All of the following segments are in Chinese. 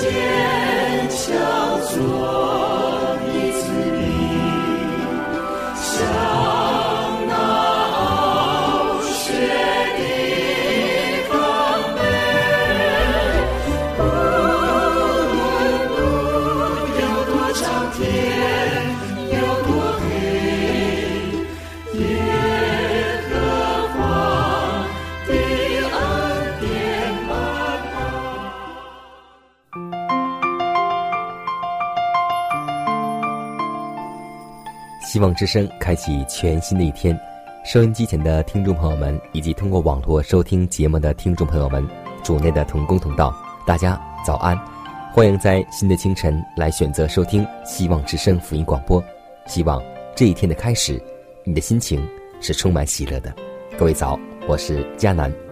谢。希望之声开启全新的一天，收音机前的听众朋友们，以及通过网络收听节目的听众朋友们，主内的同工同道，大家早安！欢迎在新的清晨来选择收听希望之声福音广播。希望这一天的开始，你的心情是充满喜乐的。各位早，我是佳南。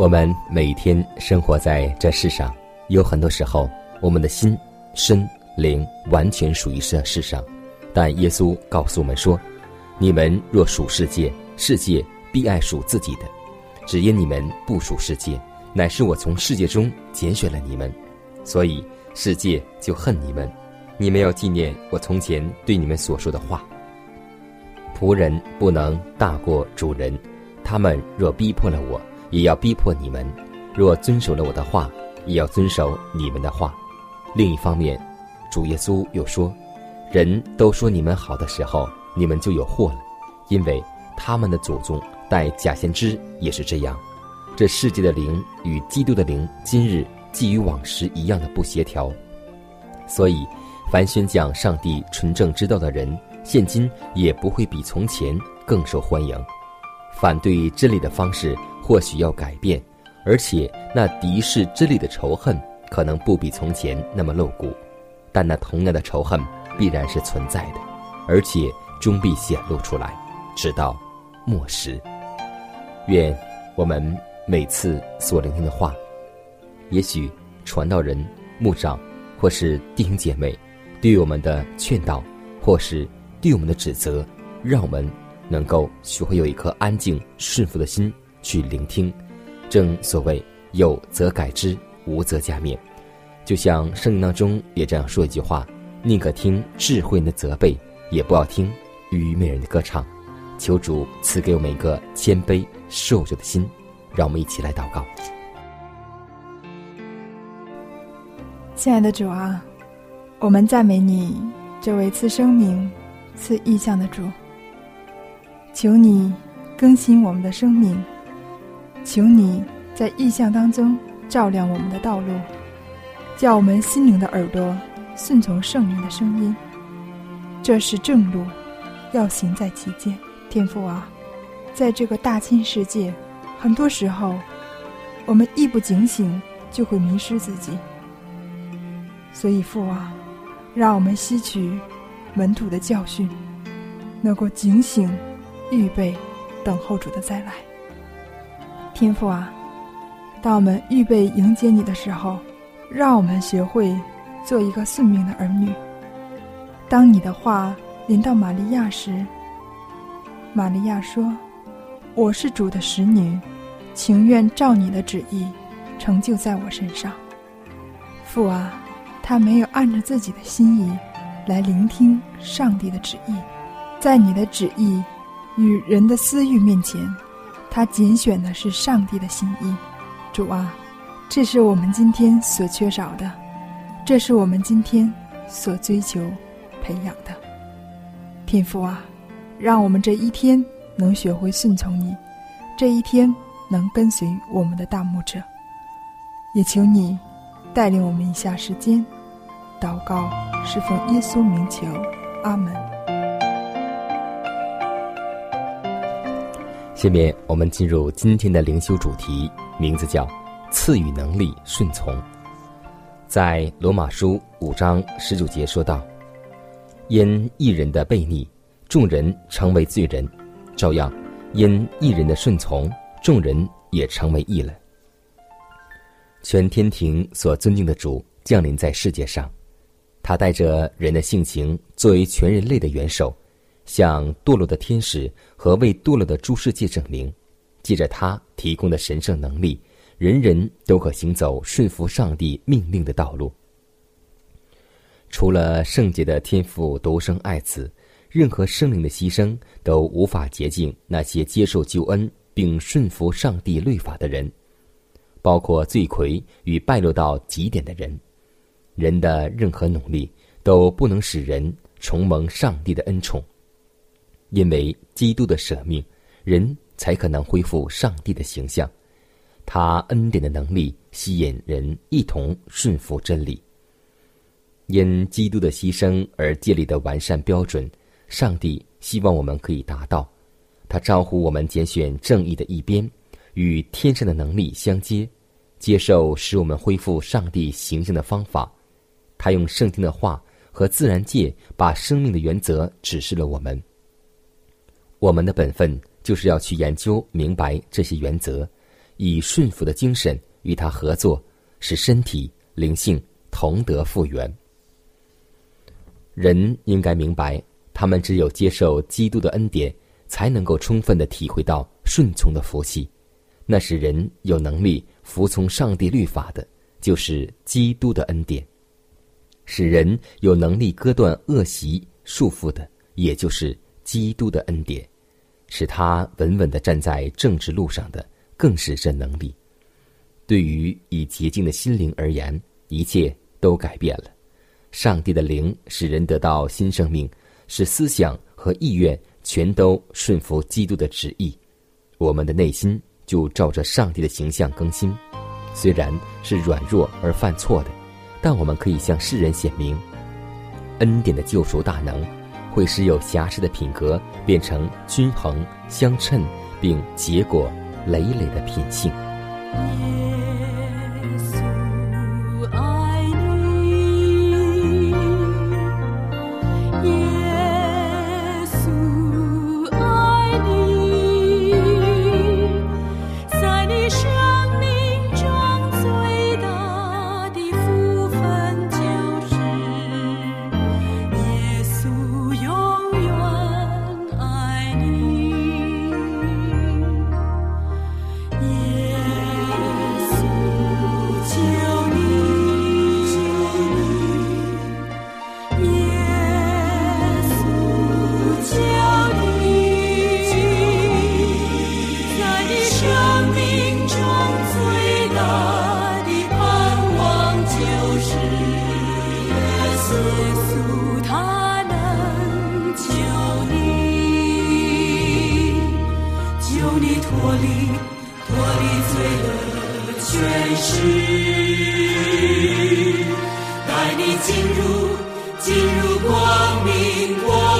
我们每天生活在这世上，有很多时候，我们的心、身、灵完全属于这世上。但耶稣告诉我们说：“你们若属世界，世界必爱属自己的；只因你们不属世界，乃是我从世界中拣选了你们，所以世界就恨你们。你们要纪念我从前对你们所说的话。仆人不能大过主人，他们若逼迫了我。”也要逼迫你们，若遵守了我的话，也要遵守你们的话。另一方面，主耶稣又说：“人都说你们好的时候，你们就有祸了，因为他们的祖宗带假先知也是这样。这世界的灵与基督的灵，今日既与往时一样的不协调，所以凡宣讲上帝纯正之道的人，现今也不会比从前更受欢迎。反对真理的方式。”或许要改变，而且那敌视真理的仇恨可能不比从前那么露骨，但那同样的仇恨必然是存在的，而且终必显露出来，直到末时。愿我们每次所聆听的话，也许传道人、牧长或是弟兄姐妹对我们的劝导，或是对我们的指责，让我们能够学会有一颗安静顺服的心。去聆听，正所谓有则改之，无则加勉。就像圣经当中也这样说一句话：宁可听智慧人的责备，也不要听愚昧人的歌唱。求主赐给我们一个谦卑受者的心，让我们一起来祷告。亲爱的主啊，我们赞美你，这位赐生命、赐意象的主。求你更新我们的生命。求你在意象当中照亮我们的道路，叫我们心灵的耳朵顺从圣灵的声音。这是正路，要行在其间。天父啊，在这个大千世界，很多时候我们一不警醒就会迷失自己。所以父啊，让我们吸取门徒的教训，能够警醒、预备、等候主的再来。天父啊，当我们预备迎接你的时候，让我们学会做一个顺命的儿女。当你的话临到玛利亚时，玛利亚说：“我是主的使女，情愿照你的旨意成就在我身上。”父啊，他没有按着自己的心意来聆听上帝的旨意，在你的旨意与人的私欲面前。他拣选的是上帝的心意，主啊，这是我们今天所缺少的，这是我们今天所追求、培养的。天父啊，让我们这一天能学会顺从你，这一天能跟随我们的大牧者。也求你带领我们一下时间祷告，是奉耶稣名求，阿门。下面我们进入今天的灵修主题，名字叫“赐予能力顺从”。在罗马书五章十九节说道：“因一人的悖逆，众人成为罪人；照样，因一人的顺从，众人也成为义了。”全天庭所尊敬的主降临在世界上，他带着人的性情作为全人类的元首。向堕落的天使和为堕落的诸世界证明，借着他提供的神圣能力，人人都可行走顺服上帝命令的道路。除了圣洁的天父独生爱子，任何生灵的牺牲都无法洁净那些接受救恩并顺服上帝律法的人，包括罪魁与败落到极点的人。人的任何努力都不能使人重蒙上帝的恩宠。因为基督的舍命，人才可能恢复上帝的形象。他恩典的能力吸引人一同顺服真理。因基督的牺牲而建立的完善标准，上帝希望我们可以达到。他招呼我们拣选正义的一边，与天上的能力相接，接受使我们恢复上帝形象的方法。他用圣经的话和自然界把生命的原则指示了我们。我们的本分就是要去研究明白这些原则，以顺服的精神与他合作，使身体灵性同得复原。人应该明白，他们只有接受基督的恩典，才能够充分的体会到顺从的福气。那使人有能力服从上帝律法的，就是基督的恩典；使人有能力割断恶习束缚的，也就是基督的恩典。使他稳稳的站在政治路上的，更是这能力。对于以洁净的心灵而言，一切都改变了。上帝的灵使人得到新生命，使思想和意愿全都顺服基督的旨意。我们的内心就照着上帝的形象更新。虽然是软弱而犯错的，但我们可以向世人显明恩典的救赎大能。会使有瑕疵的品格变成均衡、相称，并结果累累的品性。是，带你进入进入光明国。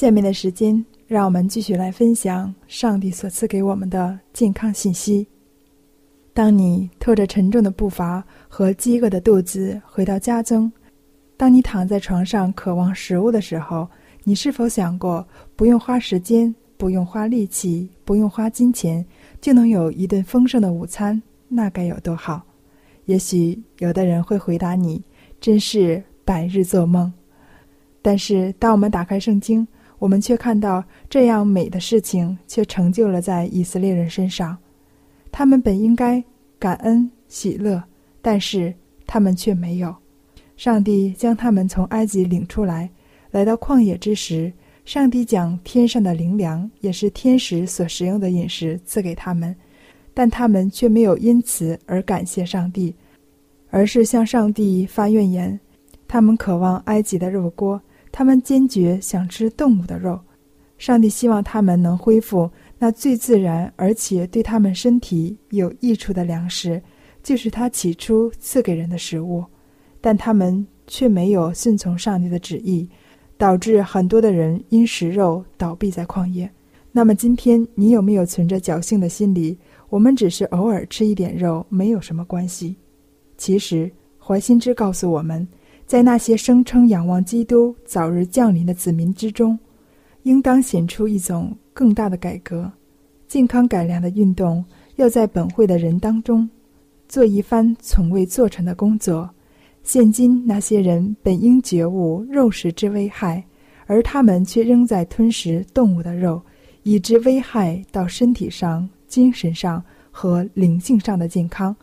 下面的时间，让我们继续来分享上帝所赐给我们的健康信息。当你拖着沉重的步伐和饥饿的肚子回到家中，当你躺在床上渴望食物的时候，你是否想过，不用花时间，不用花力气，不用花金钱，就能有一顿丰盛的午餐？那该有多好！也许有的人会回答你：“真是百日做梦。”但是，当我们打开圣经，我们却看到这样美的事情却成就了在以色列人身上。他们本应该感恩喜乐，但是他们却没有。上帝将他们从埃及领出来，来到旷野之时，上帝将天上的灵粮，也是天使所食用的饮食赐给他们，但他们却没有因此而感谢上帝，而是向上帝发怨言。他们渴望埃及的肉锅，他们坚决想吃动物的肉。上帝希望他们能恢复那最自然而且对他们身体有益处的粮食，就是他起初赐给人的食物。但他们却没有顺从上帝的旨意，导致很多的人因食肉倒闭在旷野。那么今天你有没有存着侥幸的心理？我们只是偶尔吃一点肉，没有什么关系。其实怀心之告诉我们，在那些声称仰望基督早日降临的子民之中，应当显出一种更大的改革、健康改良的运动，要在本会的人当中做一番从未做成的工作。现今那些人本应觉悟肉食之危害，而他们却仍在吞食动物的肉，以致危害到身体上、精神上和灵性上的健康。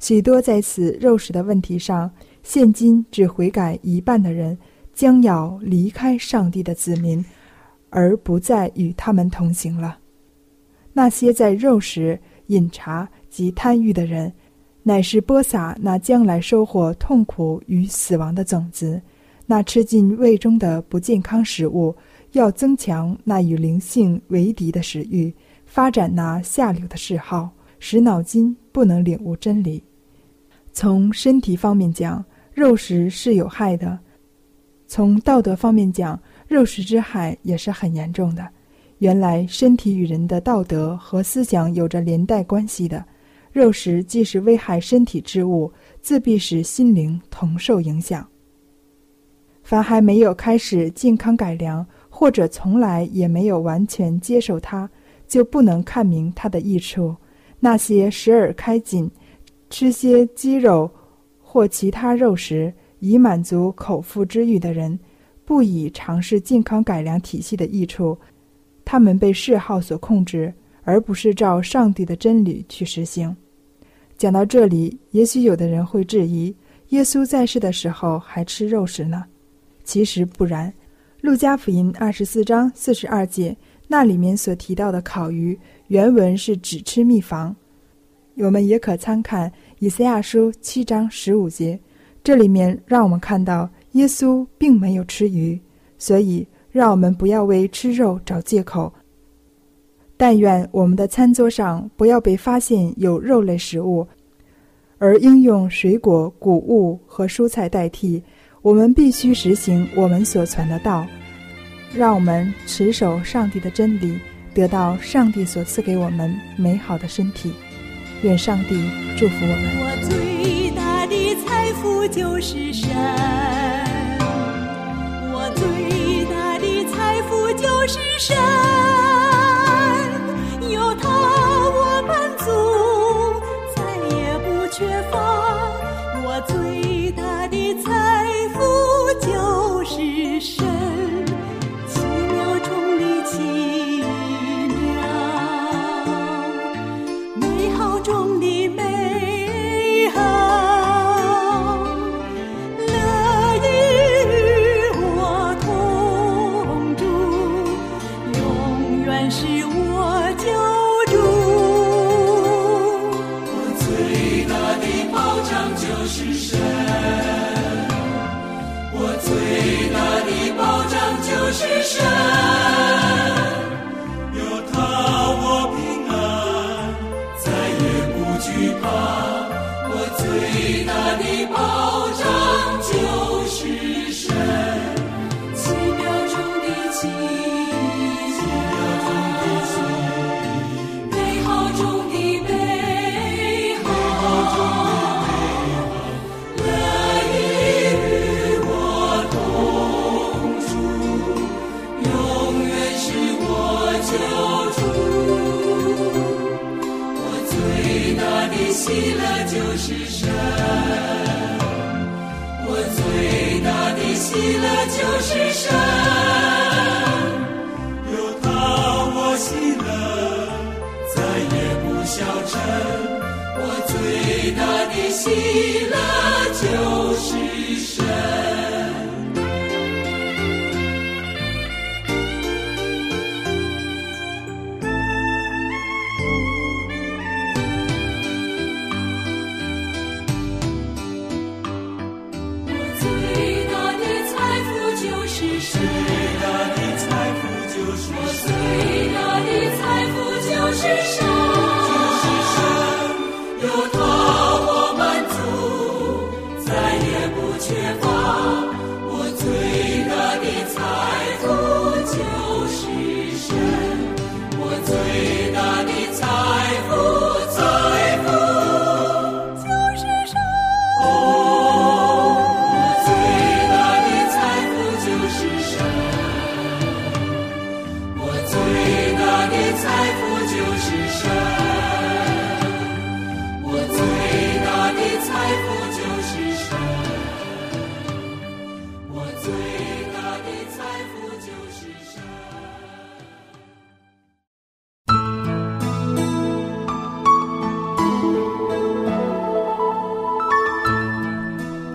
许多在此肉食的问题上，现今只悔改一半的人，将要离开上帝的子民，而不再与他们同行了。那些在肉食、饮茶及贪欲的人。乃是播撒那将来收获痛苦与死亡的种子，那吃进胃中的不健康食物，要增强那与灵性为敌的食欲，发展那下流的嗜好，使脑筋不能领悟真理。从身体方面讲，肉食是有害的；从道德方面讲，肉食之害也是很严重的。原来，身体与人的道德和思想有着连带关系的。肉食既是危害身体之物，自必使心灵同受影响。凡还没有开始健康改良，或者从来也没有完全接受它，就不能看明它的益处。那些时而开紧，吃些鸡肉或其他肉食以满足口腹之欲的人，不以尝试健康改良体系的益处，他们被嗜好所控制，而不是照上帝的真理去实行。讲到这里，也许有的人会质疑：耶稣在世的时候还吃肉食呢？其实不然。路加福音二十四章四十二节，那里面所提到的烤鱼，原文是只吃蜜房。我们也可参看以赛亚书七章十五节，这里面让我们看到耶稣并没有吃鱼。所以，让我们不要为吃肉找借口。但愿我们的餐桌上不要被发现有肉类食物，而应用水果、谷物和蔬菜代替。我们必须实行我们所传的道，让我们持守上帝的真理，得到上帝所赐给我们美好的身体。愿上帝祝福我们。我最大的财富就是神，我最大的财富就是神。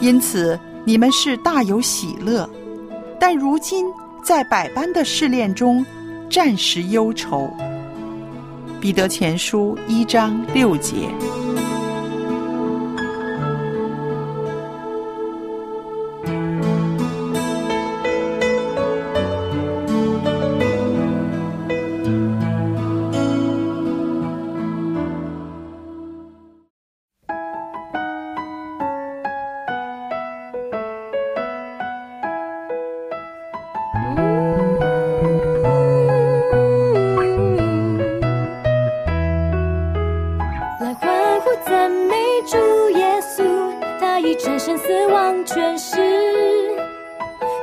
因此你们是大有喜乐。但如今在百般的试炼中暂时忧愁。彼得前书一章六节。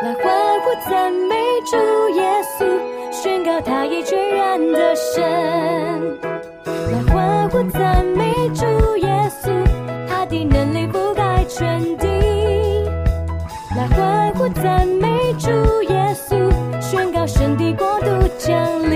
来欢呼赞美主耶稣，宣告他已全然的神。来欢呼赞美主耶稣，他的能力覆盖全地。来欢呼赞美主耶稣，宣告神的国度降临。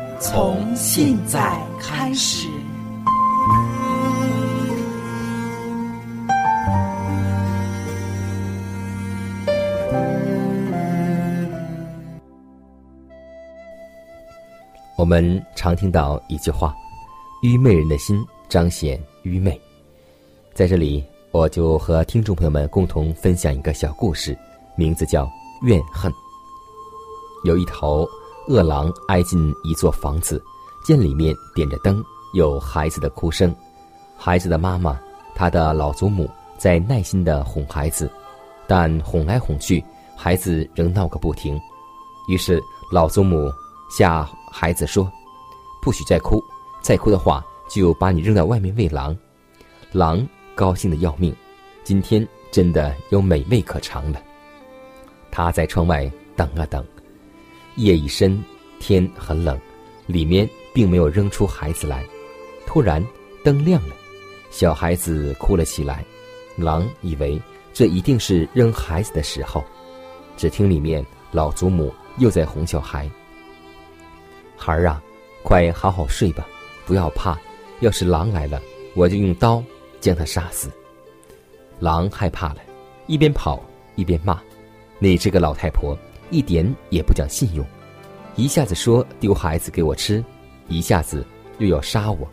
从现在开始。我们常听到一句话：“愚昧人的心彰显愚昧。”在这里，我就和听众朋友们共同分享一个小故事，名字叫《怨恨》。有一头饿狼挨进一座房子，见里面点着灯，有孩子的哭声，孩子的妈妈，他的老祖母在耐心的哄孩子，但哄来哄去，孩子仍闹个不停。于是老祖母吓孩子说：“不许再哭，再哭的话，就把你扔到外面喂狼。”狼。高兴的要命，今天真的有美味可尝了。他在窗外等啊等，夜已深，天很冷，里面并没有扔出孩子来。突然灯亮了，小孩子哭了起来。狼以为这一定是扔孩子的时候，只听里面老祖母又在哄小孩：“孩儿啊，快好好睡吧，不要怕。要是狼来了，我就用刀。”将他杀死。狼害怕了，一边跑一边骂：“你这个老太婆，一点也不讲信用！一下子说丢孩子给我吃，一下子又要杀我。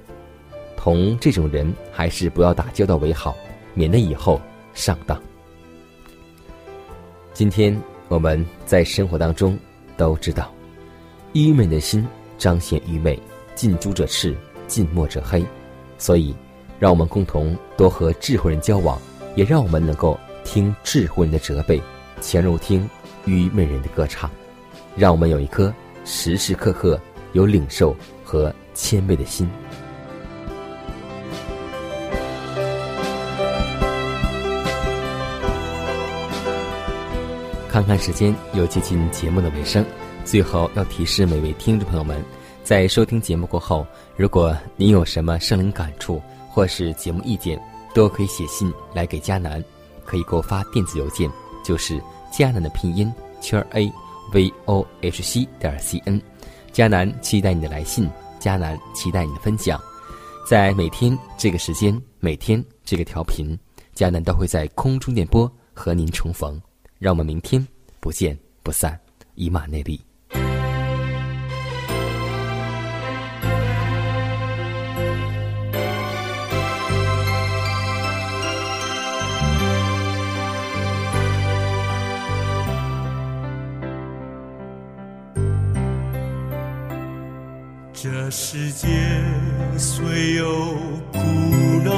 同这种人还是不要打交道为好，免得以后上当。”今天我们在生活当中都知道，愚昧的心彰显愚昧，近朱者赤，近墨者黑，所以。让我们共同多和智慧人交往，也让我们能够听智慧人的责备，潜入听愚昧人的歌唱。让我们有一颗时时刻刻有领受和谦卑的心。看看时间，又接近节目的尾声，最后要提示每位听众朋友们，在收听节目过后，如果您有什么生灵感触，或是节目意见，都可以写信来给佳楠，可以给我发电子邮件，就是迦南的拼音圈 a v o h c 点 c n。迦南期待你的来信，迦南期待你的分享。在每天这个时间，每天这个调频，迦南都会在空中电波和您重逢。让我们明天不见不散，以马内利。这世界虽有苦难，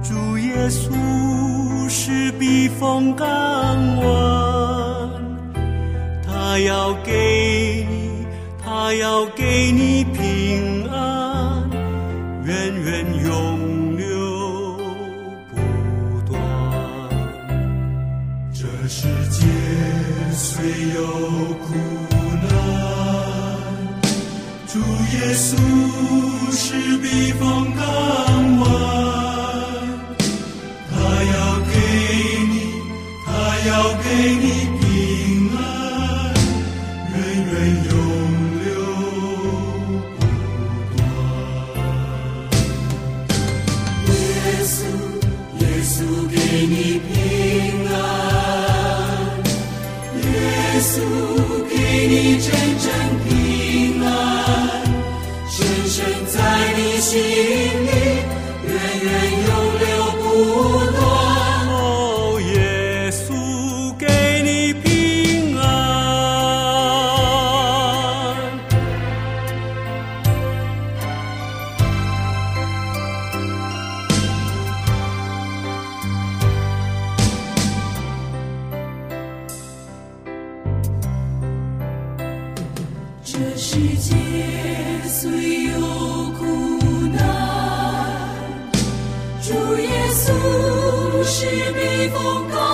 主耶稣是避风港湾，他要给避风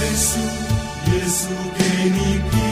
Yesu, Yesu, que